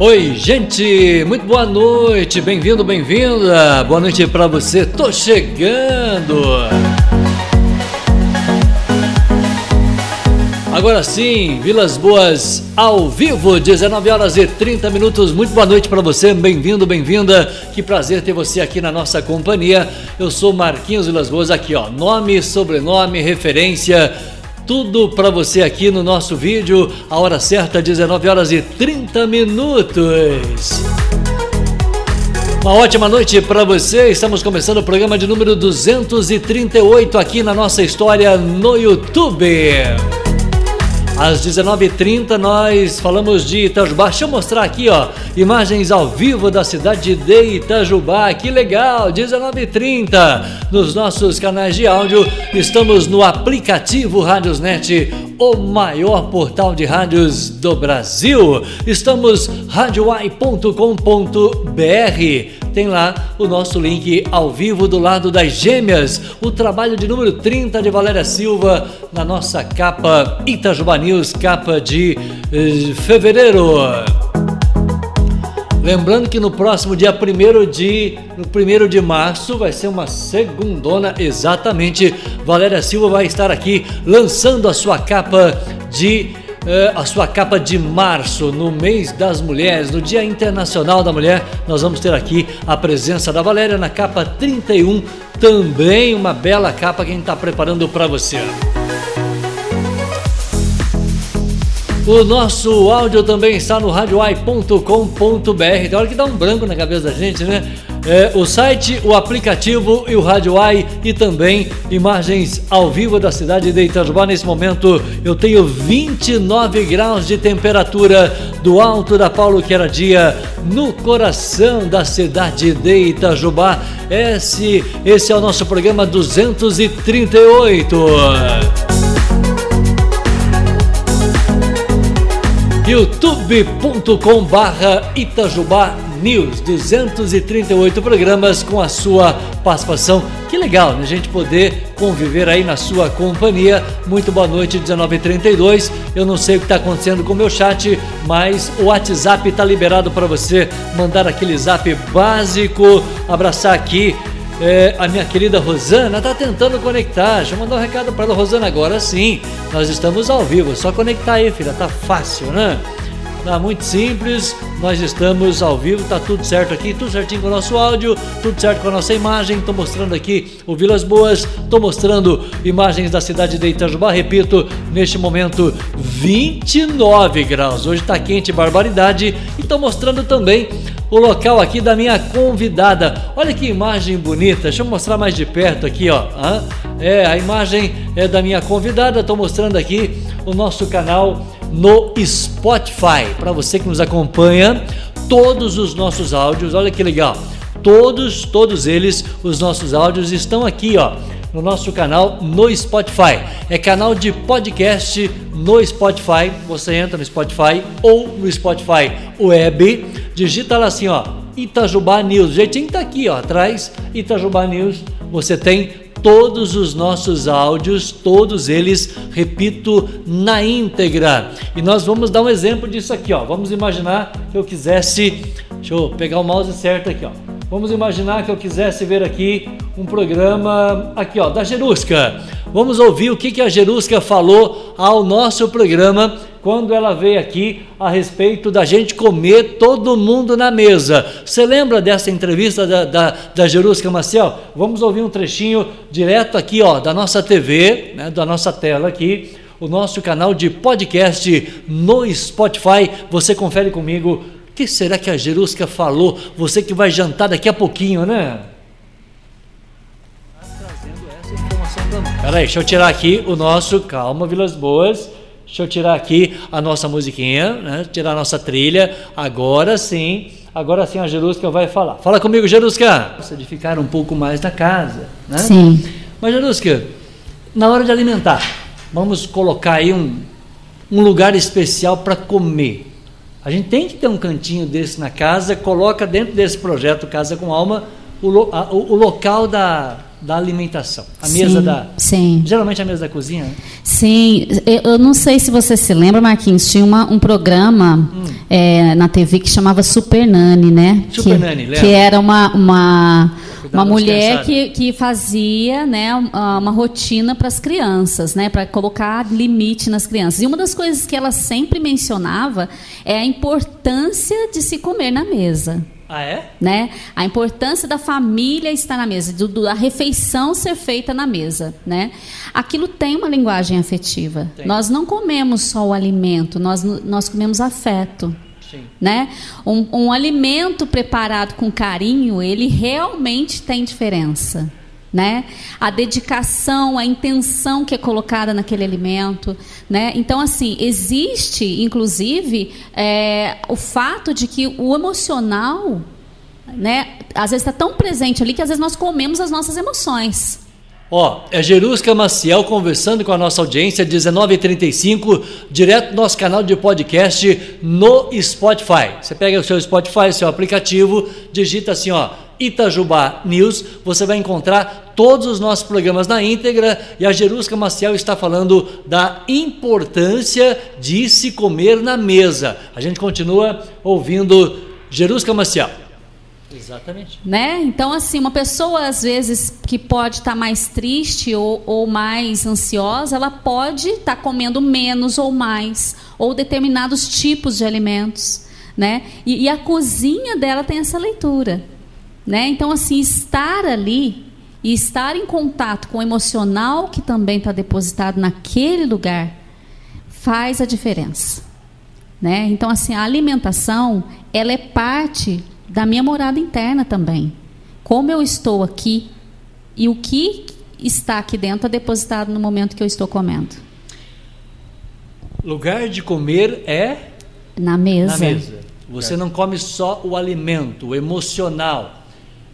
Oi, gente, muito boa noite, bem-vindo, bem-vinda. Boa noite para você. Tô chegando. Agora sim, Vilas Boas ao vivo, 19 horas e 30 minutos. Muito boa noite para você, bem-vindo, bem-vinda. Que prazer ter você aqui na nossa companhia. Eu sou Marquinhos Vilas Boas, aqui ó, nome, sobrenome, referência tudo para você aqui no nosso vídeo. A hora certa, 19 horas e 30 minutos. Uma ótima noite para você. Estamos começando o programa de número 238 aqui na nossa história no YouTube. Às 19h30 nós falamos de Itajubá. Deixa eu mostrar aqui, ó, imagens ao vivo da cidade de Itajubá. Que legal! 19h30 nos nossos canais de áudio. Estamos no aplicativo Rádiosnet, o maior portal de rádios do Brasil. Estamos radioai.com.br tem lá o nosso link ao vivo do lado das gêmeas, o trabalho de número 30 de Valéria Silva na nossa capa Itajuba News, capa de eh, fevereiro. Lembrando que no próximo dia 1 de, no 1 de março vai ser uma segundona exatamente. Valéria Silva vai estar aqui lançando a sua capa de é, a sua capa de março, no mês das mulheres, no Dia Internacional da Mulher, nós vamos ter aqui a presença da Valéria na capa 31, também uma bela capa que a gente está preparando para você. O nosso áudio também está no radioai.com.br. Tem hora que dá um branco na cabeça da gente, né? É, o site, o aplicativo e o Rádio Ai e também imagens ao vivo da cidade de Itajubá. Nesse momento eu tenho 29 graus de temperatura do alto da Paulo Queradia, no coração da cidade de Itajubá. Esse, esse é o nosso programa 238 youtube.com barra Itajubá News, 238 programas com a sua participação. Que legal, né? A gente poder conviver aí na sua companhia. Muito boa noite, 19h32. Eu não sei o que está acontecendo com o meu chat, mas o WhatsApp está liberado para você mandar aquele zap básico, abraçar aqui é, a minha querida Rosana está tentando conectar. Deixa eu mandar um recado para ela, Rosana, agora sim. Nós estamos ao vivo, só conectar aí, filha, tá fácil, né? Tá muito simples, nós estamos ao vivo, tá tudo certo aqui, tudo certinho com o nosso áudio, tudo certo com a nossa imagem. Estou mostrando aqui o Vilas Boas, estou mostrando imagens da cidade de Itajubá, repito, neste momento 29 graus. Hoje está quente, barbaridade, e estou mostrando também o local aqui da minha convidada. Olha que imagem bonita, deixa eu mostrar mais de perto aqui, ó. É, a imagem é da minha convidada, estou mostrando aqui o nosso canal no Spotify. Para você que nos acompanha, todos os nossos áudios, olha que legal. Todos, todos eles, os nossos áudios estão aqui, ó, no nosso canal no Spotify. É canal de podcast no Spotify. Você entra no Spotify ou no Spotify Web, digita lá assim, ó, Itajubá News. O jeitinho tá aqui, ó, atrás, Itajubá News. Você tem todos os nossos áudios, todos eles, repito, na íntegra. E nós vamos dar um exemplo disso aqui, ó. Vamos imaginar que eu quisesse, deixa eu pegar o mouse certo aqui, ó. Vamos imaginar que eu quisesse ver aqui um programa aqui, ó, da Jerusca. Vamos ouvir o que, que a Jerusca falou ao nosso programa quando ela veio aqui a respeito da gente comer todo mundo na mesa. Você lembra dessa entrevista da, da, da Jerusca Maciel? Vamos ouvir um trechinho direto aqui, ó, da nossa TV, né, da nossa tela aqui, o nosso canal de podcast no Spotify. Você confere comigo que será que a Jerusca falou? Você que vai jantar daqui a pouquinho, né? Peraí, deixa eu tirar aqui o nosso. Calma, Vilas Boas. Deixa eu tirar aqui a nossa musiquinha, né? tirar a nossa trilha. Agora sim, agora sim a Jerusca vai falar. Fala comigo, Jerusca. De ficar um pouco mais na casa, né? Sim. Mas, Jerusca, na hora de alimentar, vamos colocar aí um, um lugar especial para comer. A gente tem que ter um cantinho desse na casa, coloca dentro desse projeto Casa com Alma o, a, o, o local da, da alimentação. A mesa sim, da. Sim. Geralmente a mesa da cozinha. Né? Sim. Eu, eu, não sei se você se lembra, Marquinhos, tinha uma, um programa hum. é, na TV que chamava Super Nani, né? Super que, Nani, lembra? Que era uma. uma uma mulher que, que fazia né, uma rotina para as crianças, né, para colocar limite nas crianças. E uma das coisas que ela sempre mencionava é a importância de se comer na mesa. Ah, é? Né? A importância da família estar na mesa, do, do, a refeição ser feita na mesa. Né? Aquilo tem uma linguagem afetiva. Tem. Nós não comemos só o alimento, nós, nós comemos afeto. Sim. Né? Um, um alimento preparado com carinho, ele realmente tem diferença. Né? A dedicação, a intenção que é colocada naquele alimento, né? Então, assim, existe, inclusive, é, o fato de que o emocional, né? Às vezes está tão presente ali que às vezes nós comemos as nossas emoções. Ó, é Jerusca Maciel conversando com a nossa audiência, 19h35, direto no nosso canal de podcast no Spotify. Você pega o seu Spotify, seu aplicativo, digita assim, ó, Itajubá News, você vai encontrar todos os nossos programas na íntegra e a Jerusca Maciel está falando da importância de se comer na mesa. A gente continua ouvindo Jerusca Maciel. Exatamente. Né? Então, assim, uma pessoa, às vezes, que pode estar tá mais triste ou, ou mais ansiosa, ela pode estar tá comendo menos ou mais, ou determinados tipos de alimentos. Né? E, e a cozinha dela tem essa leitura. Né? Então, assim, estar ali e estar em contato com o emocional que também está depositado naquele lugar faz a diferença. Né? Então, assim, a alimentação, ela é parte da minha morada interna também. Como eu estou aqui e o que está aqui dentro é depositado no momento que eu estou comendo. Lugar de comer é na mesa. Na mesa. Você não come só o alimento, o emocional.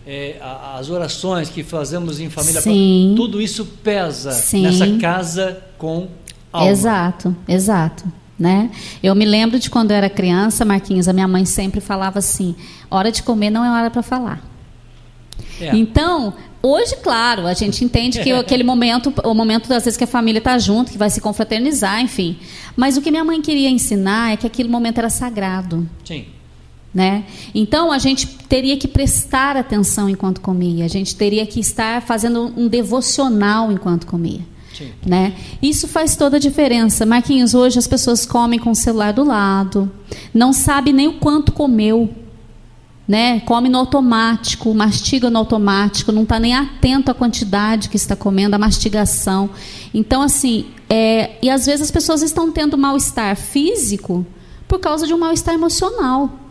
É, as orações que fazemos em família, Sim. tudo isso pesa Sim. nessa casa com alma. Exato, exato. Né? Eu me lembro de quando eu era criança, Marquinhos, a minha mãe sempre falava assim: hora de comer não é hora para falar. É. Então, hoje, claro, a gente entende que aquele momento, o momento das vezes que a família está junto, que vai se confraternizar, enfim. Mas o que minha mãe queria ensinar é que aquele momento era sagrado. Sim. Né? Então a gente teria que prestar atenção enquanto comia, a gente teria que estar fazendo um devocional enquanto comia. Né? Isso faz toda a diferença. Marquinhos, hoje as pessoas comem com o celular do lado, não sabe nem o quanto comeu. Né? Come no automático, mastiga no automático, não está nem atento à quantidade que está comendo, à mastigação. Então, assim, é, e às vezes as pessoas estão tendo mal-estar físico por causa de um mal-estar emocional.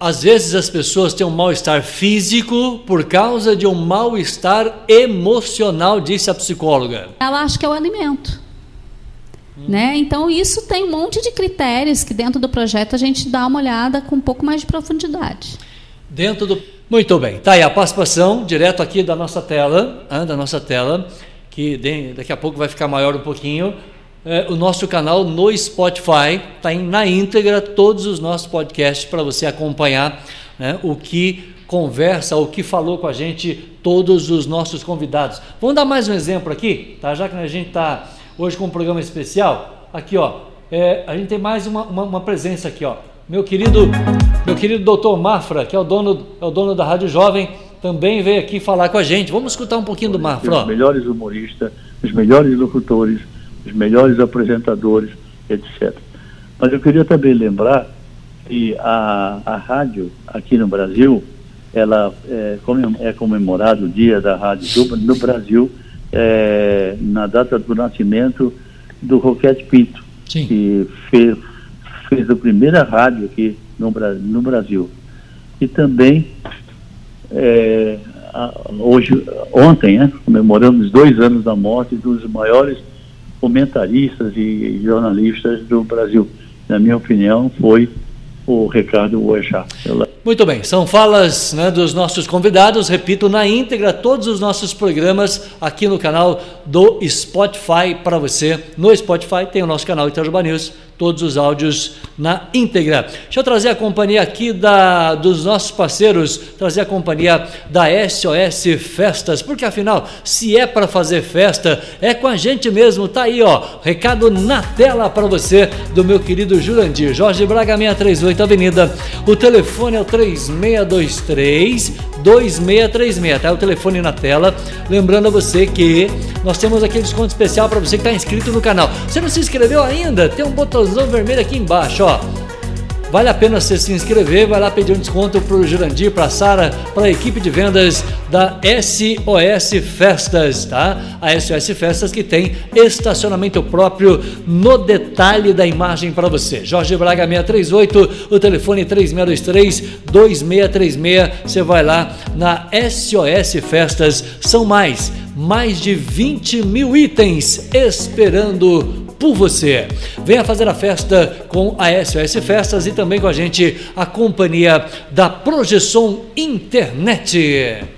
Às vezes as pessoas têm um mal-estar físico por causa de um mal-estar emocional, disse a psicóloga. Ela acha que é o alimento. Hum. Né? Então, isso tem um monte de critérios que dentro do projeto a gente dá uma olhada com um pouco mais de profundidade. Dentro do. Muito bem. Tá aí a participação, direto aqui da nossa tela, da nossa tela, que daqui a pouco vai ficar maior um pouquinho é, o nosso canal no Spotify, está na íntegra todos os nossos podcasts para você acompanhar né, o que conversa, o que falou com a gente, todos os nossos convidados. Vamos dar mais um exemplo aqui, tá? já que a gente está hoje com um programa especial. Aqui, ó, é, a gente tem mais uma, uma, uma, presença aqui, ó. Meu querido, meu querido doutor Mafra, que é o dono, é o dono da Rádio Jovem, também veio aqui falar com a gente. Vamos escutar um pouquinho do Mafra. Os melhores humoristas, os melhores locutores, os melhores apresentadores, etc. Mas eu queria também lembrar que a, a rádio aqui no Brasil, ela é, é comemorado o dia da rádio do, no Brasil é, na data do nascimento do Roquete Pinto, Sim. que fez, fez a primeira rádio aqui no, no Brasil. E também é, hoje, ontem, né, comemoramos dois anos da morte dos maiores comentaristas e jornalistas do Brasil. Na minha opinião, foi o Ricardo Boechat. Muito bem, são falas né, dos nossos convidados, repito, na íntegra, todos os nossos programas aqui no canal do Spotify para você. No Spotify tem o nosso canal Itajuba News todos os áudios na íntegra. Deixa eu trazer a companhia aqui da, dos nossos parceiros, trazer a companhia da SOS Festas, porque afinal, se é para fazer festa, é com a gente mesmo. Tá aí, ó, recado na tela para você do meu querido Jurandir. Jorge Braga 638 Avenida. O telefone é o 3623 2636, tá? O telefone na tela. Lembrando a você que nós temos aquele desconto especial para você que está inscrito no canal. Você não se inscreveu ainda? Tem um botãozão vermelho aqui embaixo, ó. Vale a pena você se inscrever, vai lá pedir um desconto para o Jurandir, para a Sara, para a equipe de vendas da SOS Festas, tá? A SOS Festas que tem estacionamento próprio no detalhe da imagem para você. Jorge Braga 638, o telefone 3623 2636. Você vai lá na SOS Festas. São mais, mais de 20 mil itens esperando por você. Venha fazer a festa com a SOS Festas e também com a gente a companhia da Projeção Internet.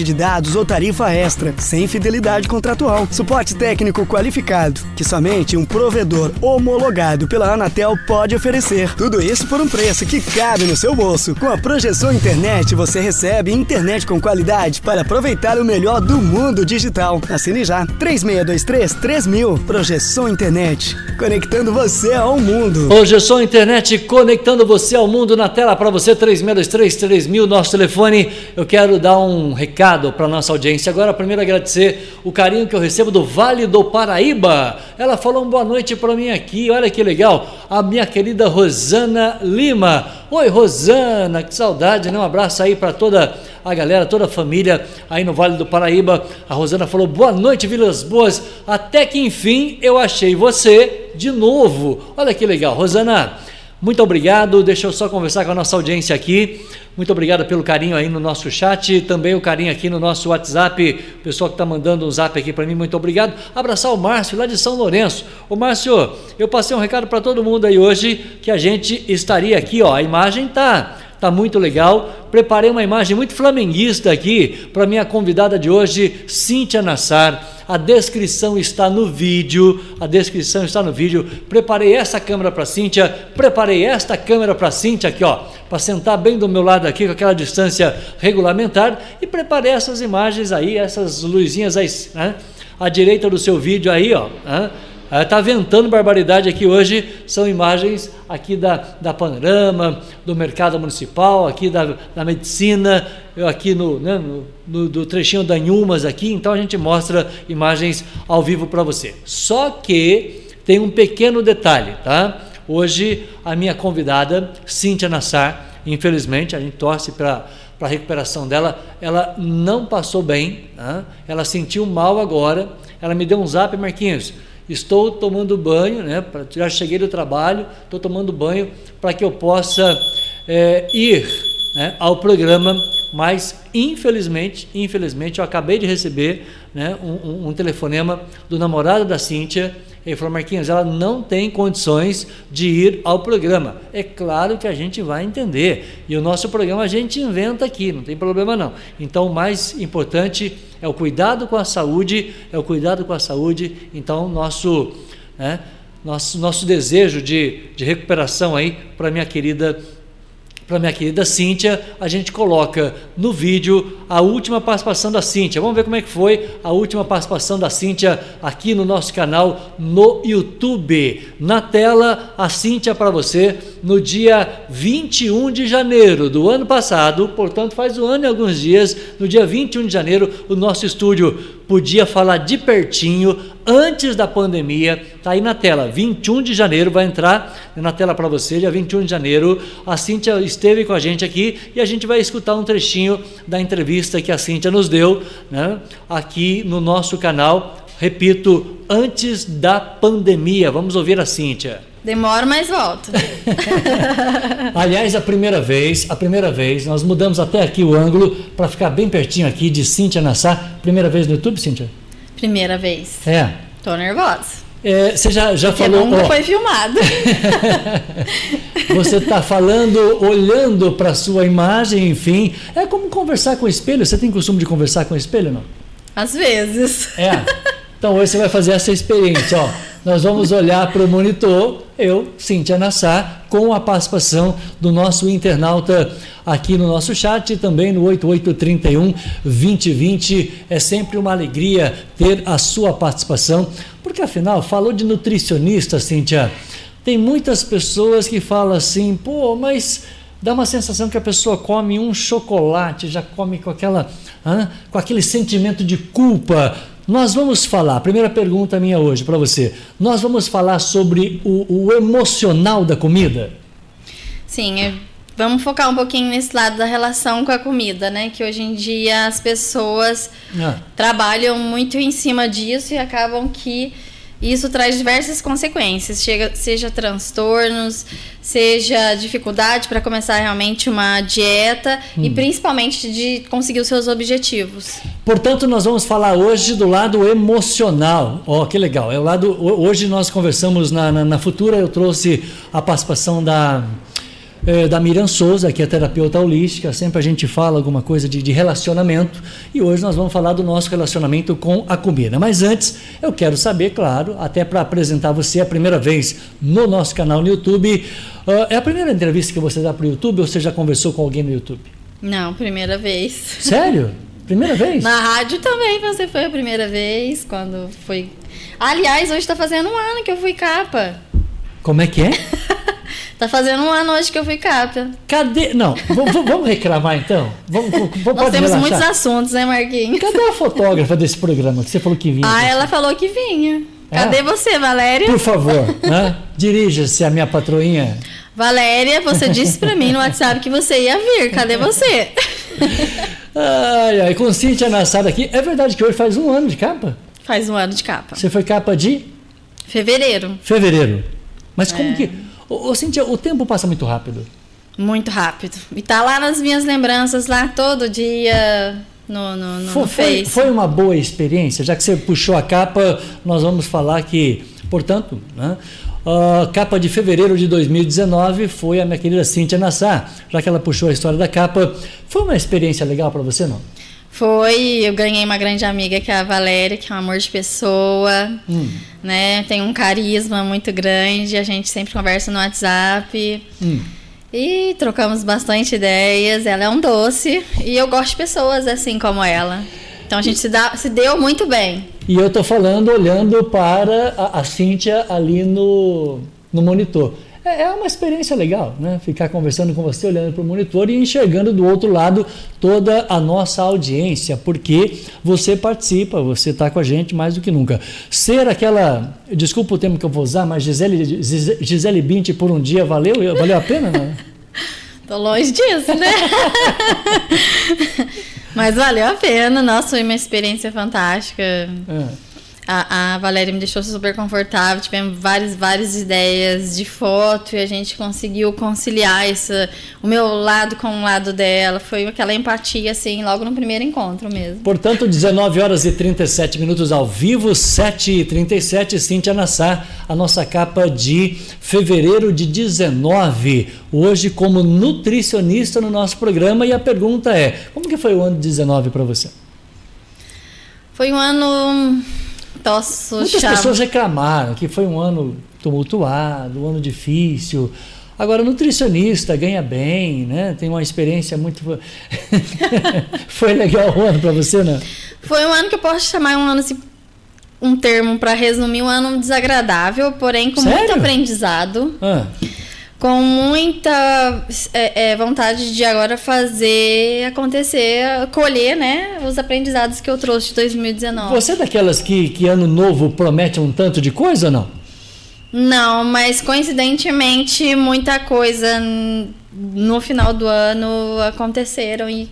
de dados ou tarifa extra, sem fidelidade contratual. Suporte técnico qualificado, que somente um provedor homologado pela Anatel pode oferecer. Tudo isso por um preço que cabe no seu bolso. Com a projeção internet, você recebe internet com qualidade para aproveitar o melhor do mundo digital. Assine já. 3623 3000. Projeção Internet. Conectando você ao mundo. Projeção Internet conectando você ao mundo na tela para você 3623 3000, nosso telefone. Eu quero dar um recado recado para nossa audiência. Agora, primeiro agradecer o carinho que eu recebo do Vale do Paraíba. Ela falou uma boa noite para mim aqui. Olha que legal. A minha querida Rosana Lima. Oi, Rosana, que saudade, né? Um abraço aí para toda a galera, toda a família aí no Vale do Paraíba. A Rosana falou: "Boa noite, Vilas Boas. Até que enfim eu achei você de novo". Olha que legal, Rosana. Muito obrigado. Deixa eu só conversar com a nossa audiência aqui. Muito obrigado pelo carinho aí no nosso chat, também o carinho aqui no nosso WhatsApp. O pessoal que está mandando um zap aqui para mim, muito obrigado. Abraçar o Márcio lá de São Lourenço. Ô Márcio, eu passei um recado para todo mundo aí hoje que a gente estaria aqui, ó. A imagem tá Tá muito legal. Preparei uma imagem muito flamenguista aqui para minha convidada de hoje, Cíntia Nassar. A descrição está no vídeo. A descrição está no vídeo. Preparei essa câmera para Cíntia, preparei esta câmera para Cíntia aqui, ó, para sentar bem do meu lado aqui com aquela distância regulamentar e preparei essas imagens aí, essas luzinhas aí, né? à direita do seu vídeo aí, ó. Né? Está ventando barbaridade aqui hoje, são imagens aqui da, da Panorama, do mercado municipal, aqui da, da medicina, eu aqui no, né, no, no, do trechinho da Nhumas aqui, então a gente mostra imagens ao vivo para você. Só que tem um pequeno detalhe, tá? Hoje a minha convidada, Cíntia Nassar, infelizmente, a gente torce para para a recuperação dela, ela não passou bem, tá? ela sentiu mal agora, ela me deu um zap, Marquinhos, estou tomando banho, né? Já cheguei do trabalho, estou tomando banho para que eu possa é, ir né, ao programa, mas infelizmente, infelizmente, eu acabei de receber né, um, um, telefonema do namorado da Cíntia ele falou, Marquinhos, ela não tem condições de ir ao programa. É claro que a gente vai entender. E o nosso programa a gente inventa aqui, não tem problema não. Então, o mais importante é o cuidado com a saúde, é o cuidado com a saúde. Então, nosso, né, nosso, nosso desejo de, de recuperação aí para minha querida para minha querida Cíntia, a gente coloca no vídeo a última participação da Cíntia. Vamos ver como é que foi a última participação da Cíntia aqui no nosso canal no YouTube. Na tela, a Cíntia para você no dia 21 de janeiro do ano passado, portanto faz um ano e alguns dias, no dia 21 de janeiro, o nosso estúdio podia falar de pertinho antes da pandemia. Está aí na tela, 21 de janeiro, vai entrar na tela para você, dia 21 de janeiro. A Cíntia esteve com a gente aqui e a gente vai escutar um trechinho da entrevista que a Cíntia nos deu né, aqui no nosso canal repito, antes da pandemia. Vamos ouvir a Cíntia. Demora, mas volto. Aliás, a primeira vez, a primeira vez, nós mudamos até aqui o ângulo para ficar bem pertinho aqui de Cíntia Nassar. Primeira vez no YouTube, Cíntia? Primeira vez. É. Tô nervosa. É, você já, já Porque falou. nunca ó, foi filmado. você está falando, olhando para sua imagem, enfim. É como conversar com o espelho. Você tem costume de conversar com o espelho, não? Às vezes. É. Então hoje você vai fazer essa experiência, ó. Nós vamos olhar para o monitor, eu, Cintia Nassar, com a participação do nosso internauta aqui no nosso chat e também no 8831 2020. É sempre uma alegria ter a sua participação, porque afinal, falou de nutricionista, Cintia. Tem muitas pessoas que falam assim, pô, mas dá uma sensação que a pessoa come um chocolate, já come com aquela, com aquele sentimento de culpa nós vamos falar, primeira pergunta minha hoje para você. Nós vamos falar sobre o, o emocional da comida? Sim, é, vamos focar um pouquinho nesse lado da relação com a comida, né? Que hoje em dia as pessoas ah. trabalham muito em cima disso e acabam que isso traz diversas consequências, chega, seja transtornos, seja dificuldade para começar realmente uma dieta hum. e principalmente de conseguir os seus objetivos. Portanto, nós vamos falar hoje do lado emocional. Ó, oh, que legal. É o lado. Hoje nós conversamos na, na, na Futura, eu trouxe a participação da é, da Miriam Souza, que é terapeuta holística. Sempre a gente fala alguma coisa de, de, relacionamento e hoje nós vamos falar do nosso relacionamento com a comida. Mas antes, eu quero saber, claro, até para apresentar você a primeira vez no nosso canal no YouTube. Uh, é a primeira entrevista que você dá para o YouTube ou você já conversou com alguém no YouTube? Não, primeira vez. Sério? Primeira vez? Na rádio também você foi a primeira vez, quando foi. Aliás, hoje está fazendo um ano que eu fui capa. Como é que é? Tá fazendo um ano hoje que eu fui capa. Cadê? Não, vamos reclamar então? Vamos, vamos, Nós temos relaxar. muitos assuntos, né, Marquinhos? Cadê a fotógrafa desse programa que você falou que vinha? Ah, ela falou que vinha. É? Cadê você, Valéria? Por favor, né? dirija-se à minha patroinha. Valéria, você disse para mim no WhatsApp que você ia vir. Cadê você? ai, ai, com Cintia Nassada aqui. É verdade que hoje faz um ano de capa? Faz um ano de capa. Você foi capa de? Fevereiro. Fevereiro. Mas como é. que Ô, ô Cintia, o tempo passa muito rápido. Muito rápido. E tá lá nas minhas lembranças, lá todo dia no, no, no, foi, no foi, foi, uma boa experiência, já que você puxou a capa, nós vamos falar que, portanto, né, a capa de fevereiro de 2019 foi a minha querida Cíntia Nassar, já que ela puxou a história da capa. Foi uma experiência legal para você, não? Foi, eu ganhei uma grande amiga que é a Valéria, que é um amor de pessoa, hum. né? Tem um carisma muito grande, a gente sempre conversa no WhatsApp. Hum. E trocamos bastante ideias. Ela é um doce e eu gosto de pessoas assim como ela. Então a gente se, dá, se deu muito bem. E eu tô falando olhando para a, a Cíntia ali no, no monitor. É, é uma experiência legal, né? Ficar conversando com você, olhando para o monitor e enxergando do outro lado toda a nossa audiência, porque você participa, você está com a gente mais do que nunca. Ser aquela, desculpa o termo que eu vou usar, mas Gisele, Gisele Bint por um dia valeu, valeu a pena, não? Tô longe disso, né? mas valeu a pena, nossa, foi uma experiência fantástica. É. A, a Valéria me deixou super confortável, tivemos várias, várias ideias de foto e a gente conseguiu conciliar essa, o meu lado com o lado dela. Foi aquela empatia, assim, logo no primeiro encontro mesmo. Portanto, 19 horas e 37 minutos ao vivo, 7 e 37 Cintia Nassar, a nossa capa de fevereiro de 19. Hoje, como nutricionista no nosso programa. E a pergunta é: como que foi o ano de 19 para você? Foi um ano Tosso, Muitas chave. pessoas reclamaram que foi um ano tumultuado, um ano difícil. Agora, nutricionista ganha bem, né? Tem uma experiência muito. foi legal o ano para você, né? Foi um ano que eu posso chamar um ano assim, um termo para resumir, um ano desagradável, porém com Sério? muito aprendizado. Ah com muita é, é, vontade de agora fazer acontecer, colher, né, os aprendizados que eu trouxe de 2019. Você é daquelas que, que ano novo promete um tanto de coisa ou não? Não, mas coincidentemente muita coisa no final do ano aconteceram e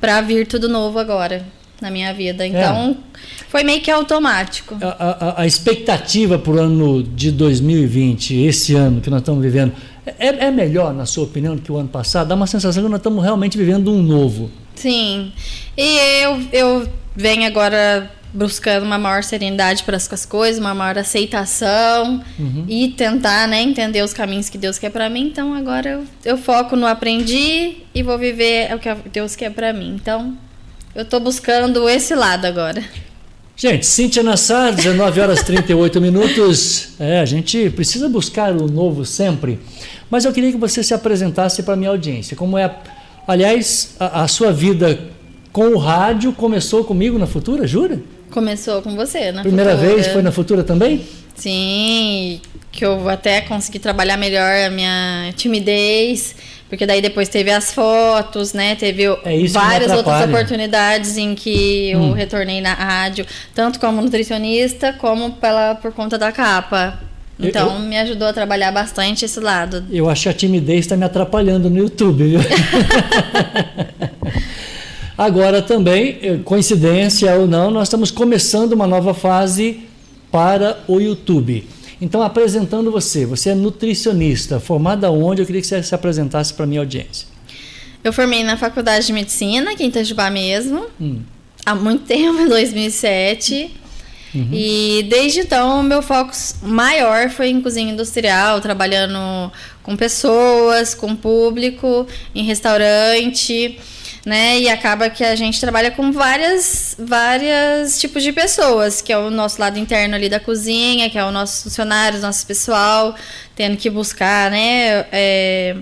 para vir tudo novo agora. na minha vida. Então, é. foi meio que automático. A, a, a expectativa para o ano de 2020, esse ano que nós estamos vivendo, é, é, melhor, na sua opinião, do que o ano passado? Dá uma sensação que nós estamos realmente vivendo um novo. Sim. E eu, eu venho agora buscando uma maior serenidade para as coisas, uma maior aceitação uhum. e tentar né, entender os caminhos que Deus quer para mim. Então agora eu, eu, foco no aprendi e vou viver o que Deus quer para mim. Então eu estou buscando esse lado agora. Gente, Cíntia Nassar, 19 horas 38 minutos. É, a gente precisa buscar o novo sempre. Mas eu queria que você se apresentasse para a minha audiência. Como é, aliás, a, a sua vida com o rádio começou comigo na Futura, jura? Começou com você, na Primeira Futura. vez foi na Futura também? Sim, que eu até consegui trabalhar melhor a minha timidez, porque daí depois teve as fotos, né? Teve é várias outras oportunidades em que hum. eu retornei na rádio, tanto como nutricionista, como pela, por conta da capa. Então, eu, me ajudou a trabalhar bastante esse lado. Eu acho que a timidez está me atrapalhando no YouTube, viu? Agora também, eh, coincidência ou não, nós estamos começando uma nova fase para o YouTube. Então, apresentando você, você é nutricionista, formada onde? Eu queria que você se apresentasse para a minha audiência. Eu formei na Faculdade de Medicina, aqui em Itajubá mesmo, hum. há muito tempo, em 2007. Uhum. E desde então, meu foco maior foi em cozinha industrial, trabalhando com pessoas, com público, em restaurante, né? E acaba que a gente trabalha com várias, várias tipos de pessoas, que é o nosso lado interno ali da cozinha, que é o nossos funcionários, nosso pessoal, tendo que buscar, né? É,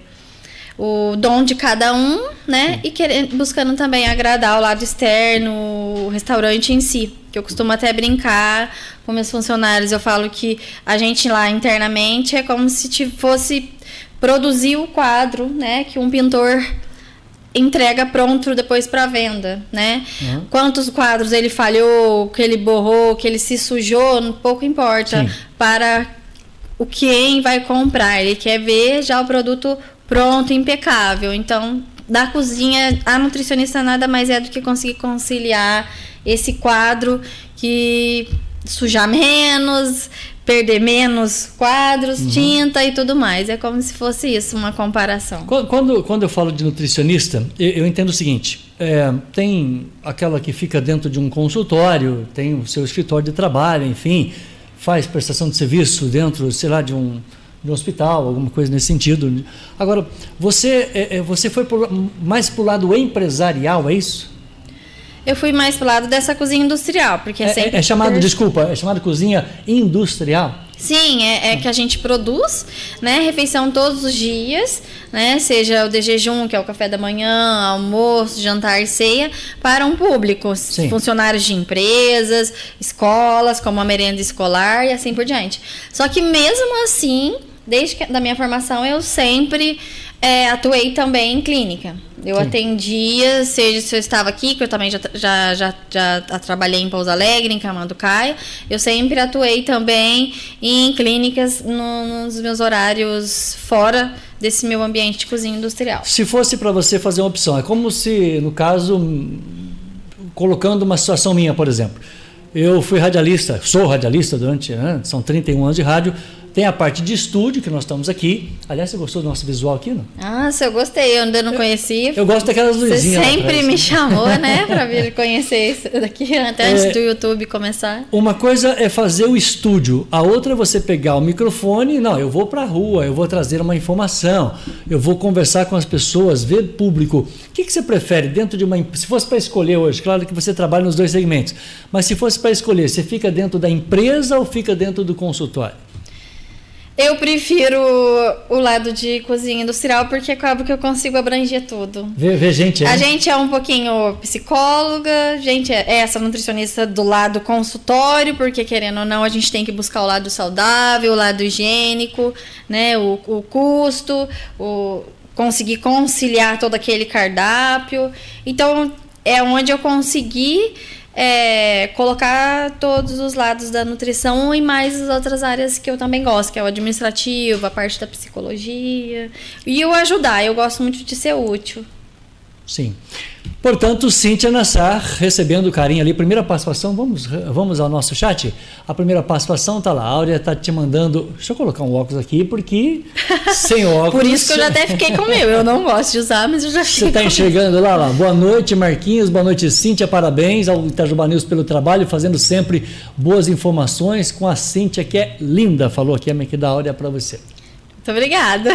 o dom de cada um, né? Sim. E querendo, buscando também agradar o lado externo, o restaurante em si. Que eu costumo até brincar com meus funcionários. Eu falo que a gente lá internamente é como se fosse produzir o quadro, né? Que um pintor entrega pronto depois para venda, né? Uhum. Quantos quadros ele falhou, que ele borrou, que ele se sujou, pouco importa Sim. para o quem vai comprar. Ele quer ver já o produto pronto, impecável. Então, da cozinha, a nutricionista nada mais é do que conseguir conciliar esse quadro que sujar menos, perder menos quadros, uhum. tinta e tudo mais. É como se fosse isso, uma comparação. Quando, quando eu falo de nutricionista, eu, eu entendo o seguinte: é, tem aquela que fica dentro de um consultório, tem o seu escritório de trabalho, enfim, faz prestação de serviço dentro, sei lá, de um de um hospital, alguma coisa nesse sentido. Agora, você, é, é você foi por, mais para o lado empresarial, é isso? Eu fui mais para o lado dessa cozinha industrial, porque é, é sempre... É, chamado, ter... desculpa, é chamado cozinha industrial? Sim, é, é, que a gente produz, né, refeição todos os dias, né, seja o de jejum, que é o café da manhã, almoço, jantar, ceia, para um público, Sim. funcionários de empresas, escolas, como a merenda escolar e assim por diante. Só que mesmo assim, desde que, da minha formação, eu sempre é, atuei também em clínica. Eu Sim. atendia, seja se eu estava aqui, que eu também já, já, já, já trabalhei em Pouso Alegre, em Camanducaia, eu sempre atuei também em clínicas no, nos meus horários fora desse meu ambiente de cozinha industrial. Se fosse para você fazer uma opção, é como se, no caso, colocando uma situação minha, por exemplo, eu fui radialista, sou radialista durante, né, são 31 anos de rádio, tem a parte de estúdio, que nós estamos aqui. Aliás, você gostou do nosso visual aqui, não? Ah, eu gostei, eu ainda não conheci. Eu gosto daquelas luzinhas. Você sempre me chamou, né, para vir conhecer isso daqui, até antes é, do YouTube começar. Uma coisa é fazer o estúdio, a outra é você pegar o microfone, não, eu vou para a rua, eu vou trazer uma informação, eu vou conversar com as pessoas, ver público. O que, que você prefere dentro de uma. Se fosse para escolher hoje, claro que você trabalha nos dois segmentos, mas se fosse para escolher, você fica dentro da empresa ou fica dentro do consultório? Eu prefiro o lado de cozinha industrial porque acaba que eu consigo abranger tudo. Vê, vê gente, é? A gente é um pouquinho psicóloga, gente é essa nutricionista do lado consultório, porque querendo ou não, a gente tem que buscar o lado saudável, o lado higiênico, né? O, o custo, o conseguir conciliar todo aquele cardápio. Então, é onde eu consegui é, colocar todos os lados da nutrição e mais as outras áreas que eu também gosto, que é o administrativo, a parte da psicologia. E o ajudar, eu gosto muito de ser útil. Sim. Portanto, Cíntia Nassar recebendo carinho ali. Primeira participação, vamos, vamos ao nosso chat? A primeira participação tá lá. A Áurea tá te mandando. Deixa eu colocar um óculos aqui, porque sem óculos. Por isso que eu já até fiquei com o meu. Eu não gosto de usar, mas eu já fiquei. Você está enxergando lá, lá. Boa noite, Marquinhos. Boa noite, Cíntia. Parabéns ao Itajuba News pelo trabalho, fazendo sempre boas informações com a Cíntia, que é linda. Falou aqui a minha que da Áurea para você. Muito obrigada.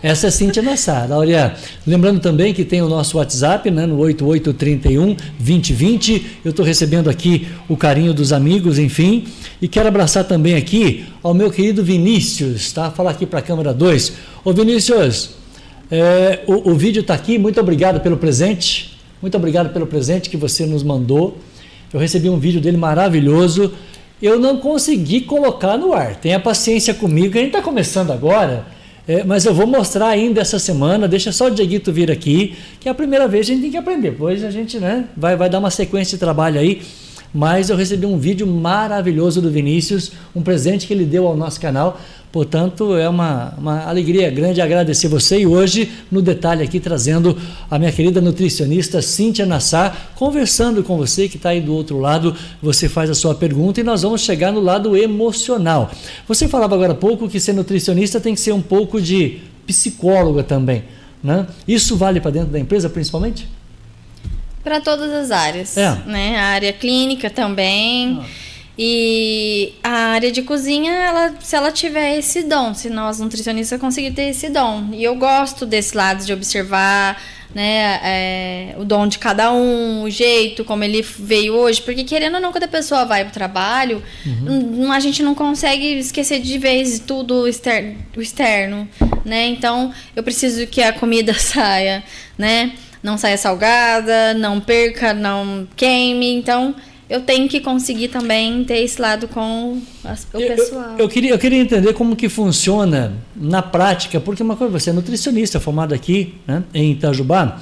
Essa é Cíntia Nassar. Olha, lembrando também que tem o nosso WhatsApp, né, no 8831 2020. Eu estou recebendo aqui o carinho dos amigos, enfim. E quero abraçar também aqui ao meu querido Vinícius, tá? Falar aqui para a câmera 2. Ô Vinícius, é, o, o vídeo está aqui. Muito obrigado pelo presente. Muito obrigado pelo presente que você nos mandou. Eu recebi um vídeo dele maravilhoso eu não consegui colocar no ar. Tenha paciência comigo, a gente está começando agora, é, mas eu vou mostrar ainda essa semana. Deixa só o Dieguito vir aqui, que é a primeira vez a gente tem que aprender. Depois a gente né, vai, vai dar uma sequência de trabalho aí. Mas eu recebi um vídeo maravilhoso do Vinícius, um presente que ele deu ao nosso canal. Portanto, é uma, uma alegria grande agradecer você e hoje, no detalhe aqui, trazendo a minha querida nutricionista Cíntia Nassar, conversando com você que está aí do outro lado, você faz a sua pergunta e nós vamos chegar no lado emocional. Você falava agora há pouco que ser nutricionista tem que ser um pouco de psicóloga também. Né? Isso vale para dentro da empresa, principalmente? Para todas as áreas. É. Né? A área clínica também. Ah e a área de cozinha, ela, se ela tiver esse dom, se nós nutricionistas conseguir ter esse dom. E eu gosto desse lado de observar né, é, o dom de cada um, o jeito como ele veio hoje, porque querendo ou não, quando a pessoa vai para o trabalho, uhum. a gente não consegue esquecer de vez tudo externo, o externo, né? Então, eu preciso que a comida saia, né? Não saia salgada, não perca, não queime, então eu tenho que conseguir também ter esse lado com as, o pessoal. Eu, eu, queria, eu queria entender como que funciona na prática, porque uma coisa, você é nutricionista formado aqui né, em Itajubá.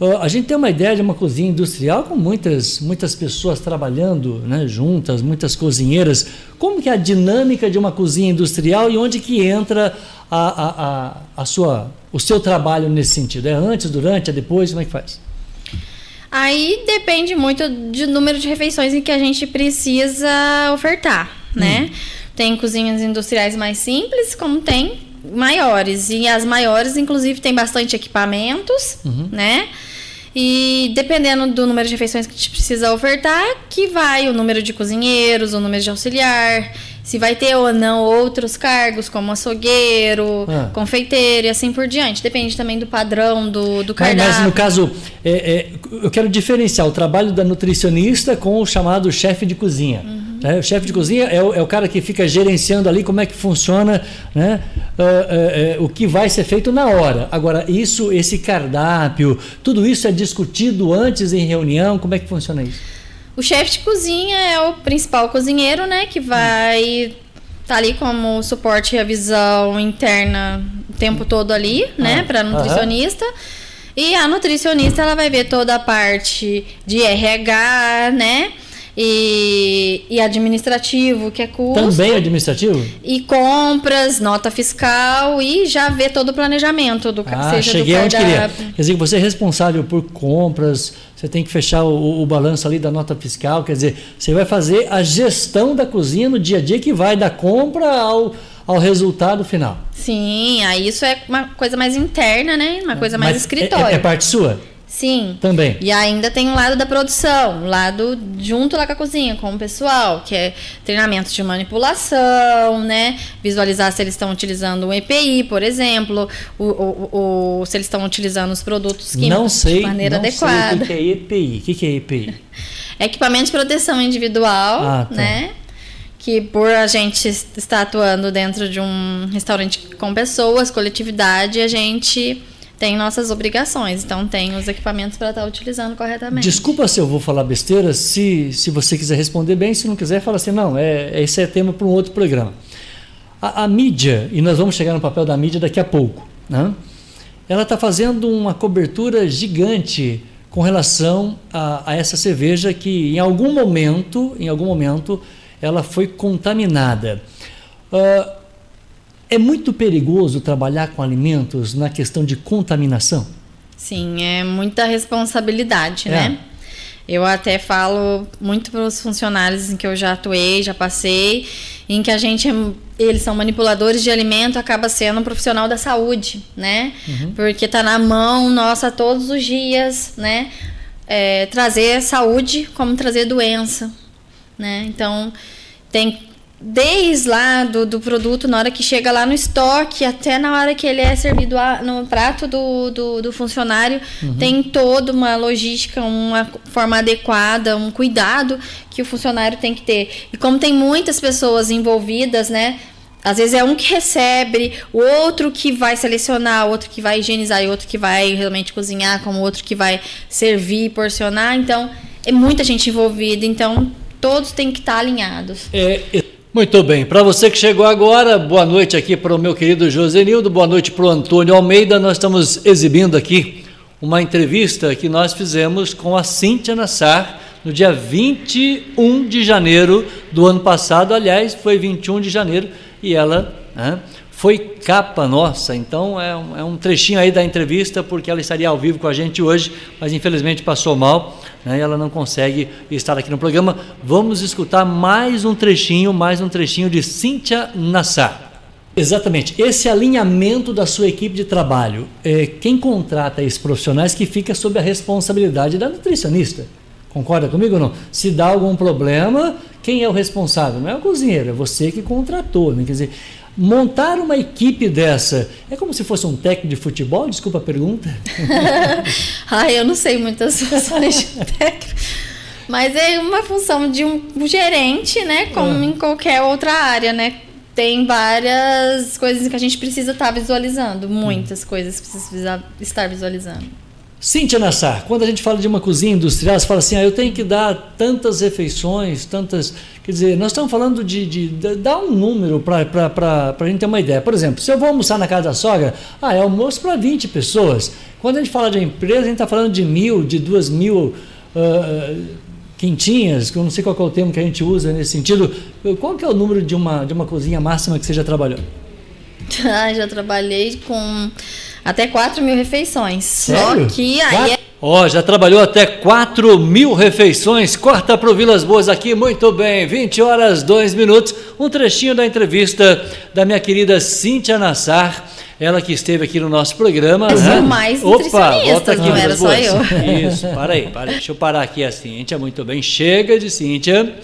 Uh, a gente tem uma ideia de uma cozinha industrial com muitas, muitas pessoas trabalhando né, juntas, muitas cozinheiras. Como que é a dinâmica de uma cozinha industrial e onde que entra a, a, a, a sua, o seu trabalho nesse sentido? É antes, durante, é depois? Como é que faz? Aí depende muito do número de refeições em que a gente precisa ofertar, né? Hum. Tem cozinhas industriais mais simples, como tem maiores. E as maiores, inclusive, tem bastante equipamentos, uhum. né? E dependendo do número de refeições que a gente precisa ofertar, que vai o número de cozinheiros, o número de auxiliar, se vai ter ou não outros cargos, como açougueiro, ah. confeiteiro e assim por diante. Depende também do padrão do, do cardápio. Mas, mas no caso, é, é, eu quero diferenciar o trabalho da nutricionista com o chamado chefe de cozinha. Uhum. É, o chefe de cozinha é o, é o, cara que fica gerenciando ali como é que funciona né, uh, uh, uh, o que vai ser feito na hora. Agora, isso, esse cardápio, tudo isso é discutido antes em reunião? Como é que funciona isso? O chefe de cozinha é o principal cozinheiro, né? Que vai tá ali como suporte e revisão interna o tempo todo ali, né? Ah, para nutricionista. E a nutricionista ela vai ver toda a parte de RH, né? E, e administrativo, que é custo. Também administrativo? E compras, nota fiscal e já ver todo o planejamento do ah, seja cheguei do onde queria. Quer dizer, você é responsável por compras, você tem que fechar o, o balanço ali da nota fiscal, quer dizer, você vai fazer a gestão da cozinha no dia a dia que vai da compra ao ao resultado final. Sim, aí isso é uma coisa mais interna, né? Uma coisa mais Mas escritório. É, é parte sua? Sim. Também. E ainda tem um lado da produção, um lado junto lá com a cozinha, com o pessoal, que é treinamento de manipulação, né? Visualizar se eles estão utilizando um EPI, por exemplo, o, o, o se eles estão utilizando os produtos químicos não sei, de maneira não adequada. Sei o que é EPI? O que é EPI? Equipamento de proteção individual, ah, tá. né? que por a gente estar atuando dentro de um restaurante com pessoas, coletividade, a gente tem nossas obrigações, então tem os equipamentos para estar tá utilizando corretamente. Desculpa se eu vou falar besteira, se, se você quiser responder bem, se não quiser, fala assim, não, é, esse é tema para um outro programa. A, a, mídia, e nós vamos chegar no papel da mídia daqui a pouco, né? ela está fazendo uma cobertura gigante com relação a, a, essa cerveja que em algum momento, em algum momento, ela foi contaminada. Uh, é muito perigoso trabalhar com alimentos na questão de contaminação? Sim, é muita responsabilidade, é. né? Eu até falo muito para os funcionários em que eu já atuei, já passei, em que a gente eles são manipuladores de alimento, acaba sendo um profissional da saúde, né? Uhum. Porque tá na mão nossa todos os dias, né? É, trazer saúde como trazer doença, né? Então tem desde lá do, do produto, na hora que chega lá no estoque, até na hora que ele é servido a, no prato do, do, do funcionário, uhum. tem toda uma logística, uma forma adequada, um cuidado que o funcionário tem que ter. E como tem muitas pessoas envolvidas, né? Às vezes é um que recebe, o outro que vai selecionar, o outro que vai higienizar e outro que vai realmente cozinhar, como o outro que vai servir, porcionar. Então, é muita gente envolvida. Então, todos têm que estar alinhados. É, muito bem, para você que chegou agora, boa noite aqui para o meu querido Josenildo, boa noite para o Antônio Almeida. Nós estamos exibindo aqui uma entrevista que nós fizemos com a Cíntia Nassar no dia 21 de janeiro do ano passado. Aliás, foi 21 de janeiro e ela né, foi capa nossa, então é um, é um, trechinho aí da entrevista, porque ela estaria ao vivo com a gente hoje, mas infelizmente passou mal, né, e ela não consegue estar aqui no programa. Vamos escutar mais um trechinho, mais um trechinho de Cíntia Nassar. Exatamente, esse alinhamento da sua equipe de trabalho, é, quem contrata esses profissionais que fica sob a responsabilidade da nutricionista. Concorda comigo ou não? Se dá algum problema, quem é o responsável? Não é o cozinheiro, é você que contratou. Né? Quer dizer, Montar uma equipe dessa é como se fosse um técnico de futebol? Desculpa a pergunta. Ai, eu não sei muitas funções de técnico. Mas é uma função de um gerente, né? Como ah. em qualquer outra área, né? Tem várias coisas que a gente precisa estar visualizando. Muitas hum. coisas que precisa estar visualizando. Cíntia Nassar, quando a gente fala de uma cozinha industrial, você fala assim, ah, eu tenho que dar tantas refeições, tantas. Quer dizer, nós estamos falando de, de, de dar um número para a gente ter uma ideia. Por exemplo, se eu vou almoçar na casa da sogra, ah, é almoço para 20 pessoas. Quando a gente fala de empresa, a gente está falando de mil, de duas mil uh, quentinhas, que eu não sei qual é o termo que a gente usa nesse sentido. Qual que é o número de uma, de uma cozinha máxima que você já trabalhou? Ah, já trabalhei com até 4 mil refeições. Sério? Só que aí é Ó, oh, já trabalhou até 4 mil refeições. Corta para o Vilas Boas aqui, muito bem. 20 horas, 2 minutos. Um trechinho da entrevista da minha querida Cíntia Nassar. Ela que esteve aqui no nosso programa. Né? mais Opa, volta aqui, não era só eu. Isso, para aí, para aí. Deixa eu parar aqui a Cíntia, muito bem. Chega de Cíntia.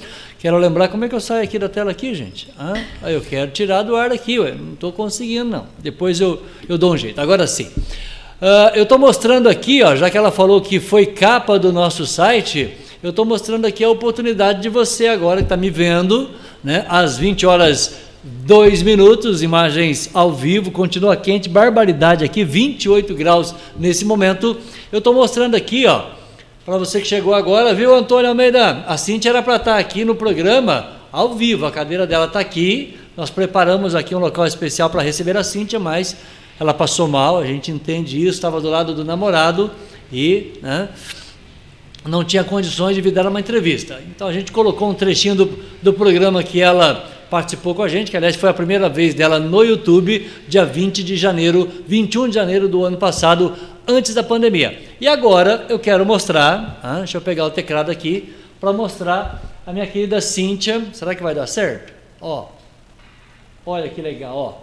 Quero lembrar como é que eu saio aqui da tela aqui, gente. Ah, eu quero tirar do ar daqui, ué. não estou conseguindo não. Depois eu, eu dou um jeito. Agora sim. Uh, eu estou mostrando aqui, ó, já que ela falou que foi capa do nosso site, eu estou mostrando aqui a oportunidade de você agora que está me vendo, né, às 20 horas 2 minutos, imagens ao vivo, continua quente, barbaridade aqui, 28 graus nesse momento. Eu estou mostrando aqui, ó, para você que chegou agora, viu, Antônio Almeida? A Cintia era para estar tá aqui no programa, ao vivo, a cadeira dela está aqui. Nós preparamos aqui um local especial para receber a Cintia, mas ela passou mal, a gente entende isso, estava do lado do namorado e né, não tinha condições de vir dar uma entrevista. Então a gente colocou um trechinho do, do programa que ela participou com a gente, que aliás foi a primeira vez dela no YouTube, dia 20 de janeiro, 21 de janeiro do ano passado, antes da pandemia. E agora eu quero mostrar, ah, deixa eu pegar o teclado aqui, para mostrar a minha querida Cíntia. Será que vai dar certo? Ó, olha que legal, ó.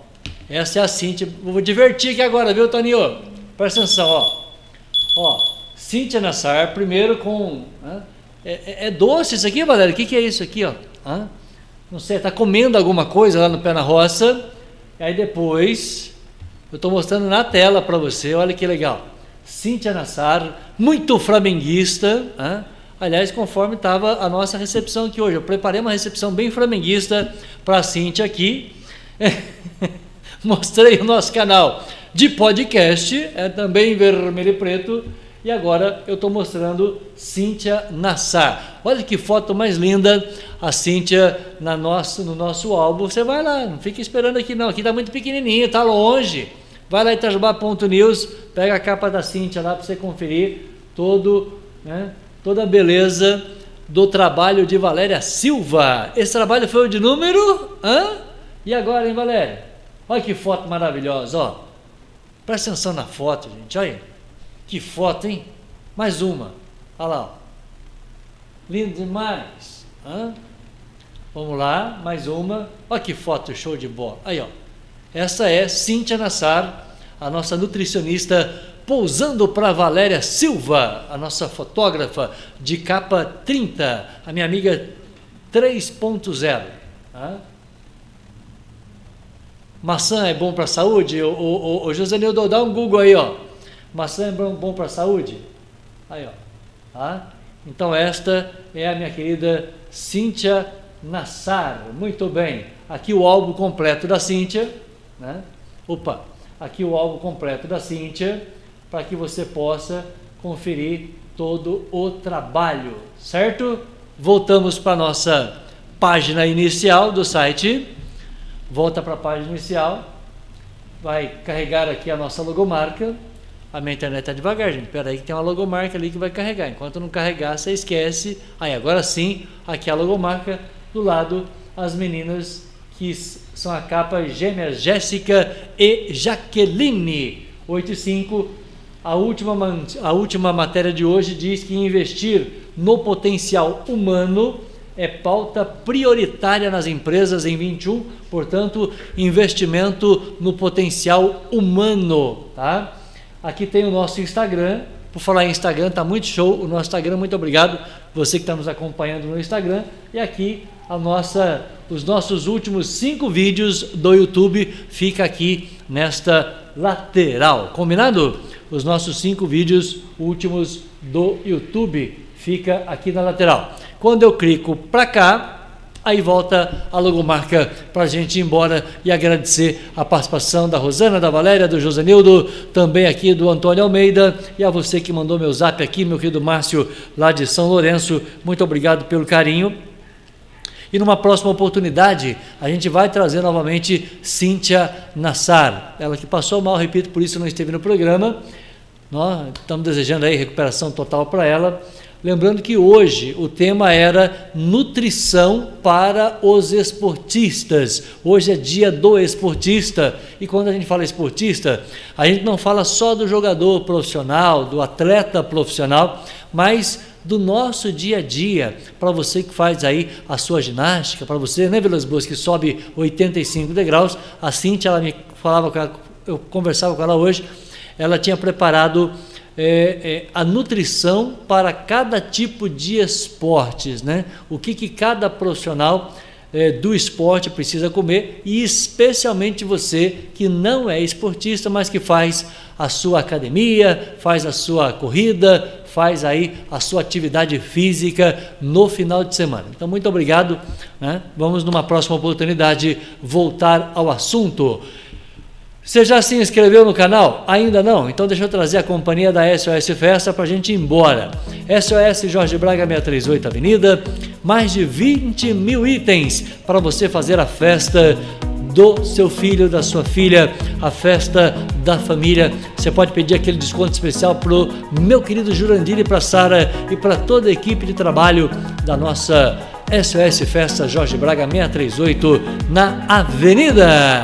Essa é a Cíntia. Vou divertir aqui agora, viu, Toninho? Presta atenção, ó. Ó, Cíntia Nassar, primeiro com. Ah, é, é, é, doce isso aqui, Valério? O que, que é isso aqui, ó? Ah, não sei, tá comendo alguma coisa lá no pé na roça. Aí depois, eu estou mostrando na tela para você, olha que legal. Cíntia Nassar, muito flamenguista. Aliás, conforme estava a nossa recepção aqui hoje. Eu preparei uma recepção bem flamenguista para a Cíntia aqui. Mostrei o nosso canal de podcast, é também vermelho e preto. E agora eu estou mostrando Cíntia Nassar. Olha que foto mais linda, a Cíntia na nosso, no nosso álbum. Você vai lá, não fica esperando aqui não, aqui está muito pequenininho, está longe. Vai lá em Itajubá.news, pega a capa da Cintia lá para você conferir todo, né, toda a beleza do trabalho de Valéria Silva. Esse trabalho foi o de número. Hã? E agora, hein, Valéria? Olha que foto maravilhosa, ó. Presta atenção na foto, gente, olha. Que foto, hein? Mais uma. Olha lá. Ó. Lindo demais. Hã? Vamos lá, mais uma. Olha que foto show de bola. Aí, ó. Essa é Cíntia Nassar, a nossa nutricionista, pousando para Valéria Silva, a nossa fotógrafa de capa 30, a minha amiga 3.0. Maçã é bom para a saúde? O, o, o José Nildo, dá um Google aí, ó. Maçã é bom, para a saúde? Aí, ó. Tá? Então, esta é a minha querida Cíntia Nassar. Muito bem. Aqui o álbum completo da Cíntia. Né? Opa, aqui o álbum completo da Cíntia, para que você possa conferir todo o trabalho, certo? Voltamos para a nossa página inicial do site. Volta para a página inicial. Vai carregar aqui a nossa logomarca. A minha internet está devagar, gente. Espera aí que tem uma logomarca ali que vai carregar. Enquanto não carregar, você esquece. Aí, agora sim, aqui a logomarca. Do lado, as meninas que são a capa gêmeas Jéssica e Jaqueline. 8 e 5. A última, a última matéria de hoje diz que investir no potencial humano é pauta prioritária nas empresas em 21, portanto, investimento no potencial humano, tá? Aqui tem o nosso Instagram. Por falar em Instagram, tá muito show o nosso Instagram. Muito obrigado você que está nos acompanhando no Instagram. E aqui a nossa, os nossos últimos cinco vídeos do YouTube fica aqui nesta lateral. Combinado? Os nossos cinco vídeos últimos do YouTube fica aqui na lateral. Quando eu clico para cá, Aí volta a logomarca para a gente ir embora e agradecer a participação da Rosana, da Valéria, do Josenildo, também aqui do Antônio Almeida e a você que mandou meu zap aqui, meu querido Márcio, lá de São Lourenço. Muito obrigado pelo carinho. E numa próxima oportunidade, a gente vai trazer novamente Cíntia Nassar. Ela que passou mal, repito, por isso não esteve no programa. Nós estamos desejando aí recuperação total para ela. Lembrando que hoje o tema era nutrição para os esportistas. Hoje é dia do esportista. E quando a gente fala esportista, a gente não fala só do jogador profissional, do atleta profissional, mas do nosso dia a dia, para você que faz aí a sua ginástica, para você, né, Vilas Boas, que sobe 85 degraus, a Cintia, ela me falava, eu conversava com ela hoje, ela tinha preparado é, é, a nutrição para cada tipo de esportes, né? O que, que cada profissional é, do esporte precisa comer e especialmente você que não é esportista, mas que faz a sua academia, faz a sua corrida, faz aí a sua atividade física no final de semana. Então, muito obrigado. Né? Vamos numa próxima oportunidade voltar ao assunto. Você já se inscreveu no canal? Ainda não? Então deixa eu trazer a companhia da SOS Festa para a gente ir embora. SOS Jorge Braga 638 Avenida, mais de 20 mil itens para você fazer a festa do seu filho, da sua filha, a festa da família. Você pode pedir aquele desconto especial para o meu querido Jurandir e para Sara e para toda a equipe de trabalho da nossa SOS Festa Jorge Braga 638 na Avenida.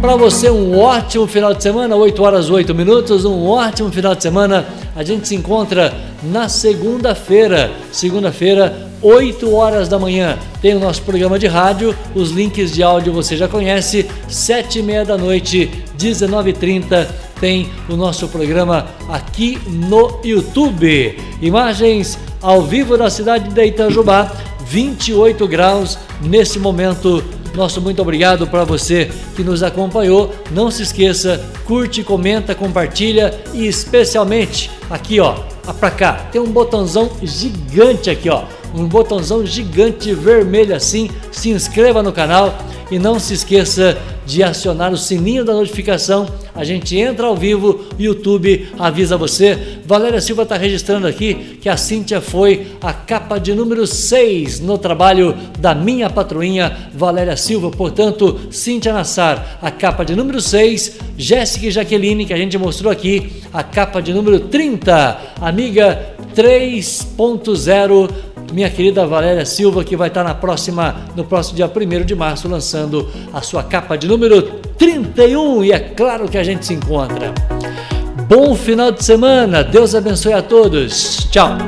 Para você, um ótimo final de semana, 8 horas 8 minutos, um ótimo final de semana. A gente se encontra na segunda-feira, segunda-feira, 8 horas da manhã. Tem o nosso programa de rádio, os links de áudio você já conhece, 7 e meia da noite, 19h30, tem o nosso programa aqui no YouTube. Imagens ao vivo da cidade de Itajubá, 28 graus nesse momento nosso muito obrigado para você que nos acompanhou. Não se esqueça, curte, comenta, compartilha e especialmente aqui, ó, para cá, tem um botãozão gigante aqui, ó, um botãozão gigante vermelho assim. Se inscreva no canal e não se esqueça de acionar o sininho da notificação. A gente entra ao vivo, YouTube avisa você. Valéria Silva está registrando aqui que a Cíntia foi a capa de número 6 no trabalho da minha patroinha Valéria Silva. Portanto, Cíntia Nassar, a capa de número 6. Jéssica e Jaqueline, que a gente mostrou aqui, a capa de número 30. Amiga 3.0 minha querida Valéria Silva, que vai estar na próxima, no próximo dia 1 de março, lançando a sua capa de número 31. E é claro que a gente se encontra. Bom final de semana. Deus abençoe a todos. Tchau.